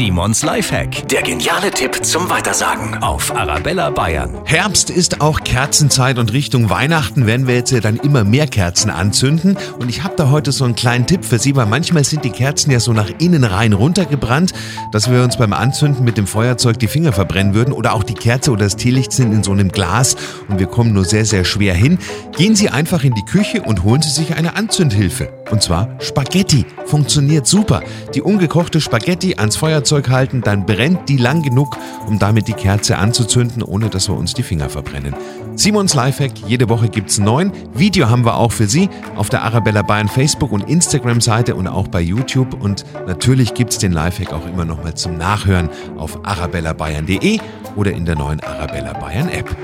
Simons Lifehack. Der geniale Tipp zum Weitersagen auf Arabella Bayern. Herbst ist auch Kerzenzeit und Richtung Weihnachten werden wir jetzt ja dann immer mehr Kerzen anzünden. Und ich habe da heute so einen kleinen Tipp für Sie, weil manchmal sind die Kerzen ja so nach innen rein runtergebrannt, dass wir uns beim Anzünden mit dem Feuerzeug die Finger verbrennen würden. Oder auch die Kerze oder das Teelicht sind in so einem Glas und wir kommen nur sehr, sehr schwer hin. Gehen Sie einfach in die Küche und holen Sie sich eine Anzündhilfe. Und zwar Spaghetti. Funktioniert super. Die ungekochte Spaghetti ans Feuerzeug halten, dann brennt die lang genug, um damit die Kerze anzuzünden, ohne dass wir uns die Finger verbrennen. Simons Lifehack, jede Woche gibt's neun. Video haben wir auch für Sie auf der Arabella Bayern Facebook und Instagram-Seite und auch bei YouTube. Und natürlich gibt's den Lifehack auch immer noch mal zum Nachhören auf arabellabayern.de oder in der neuen Arabella Bayern App.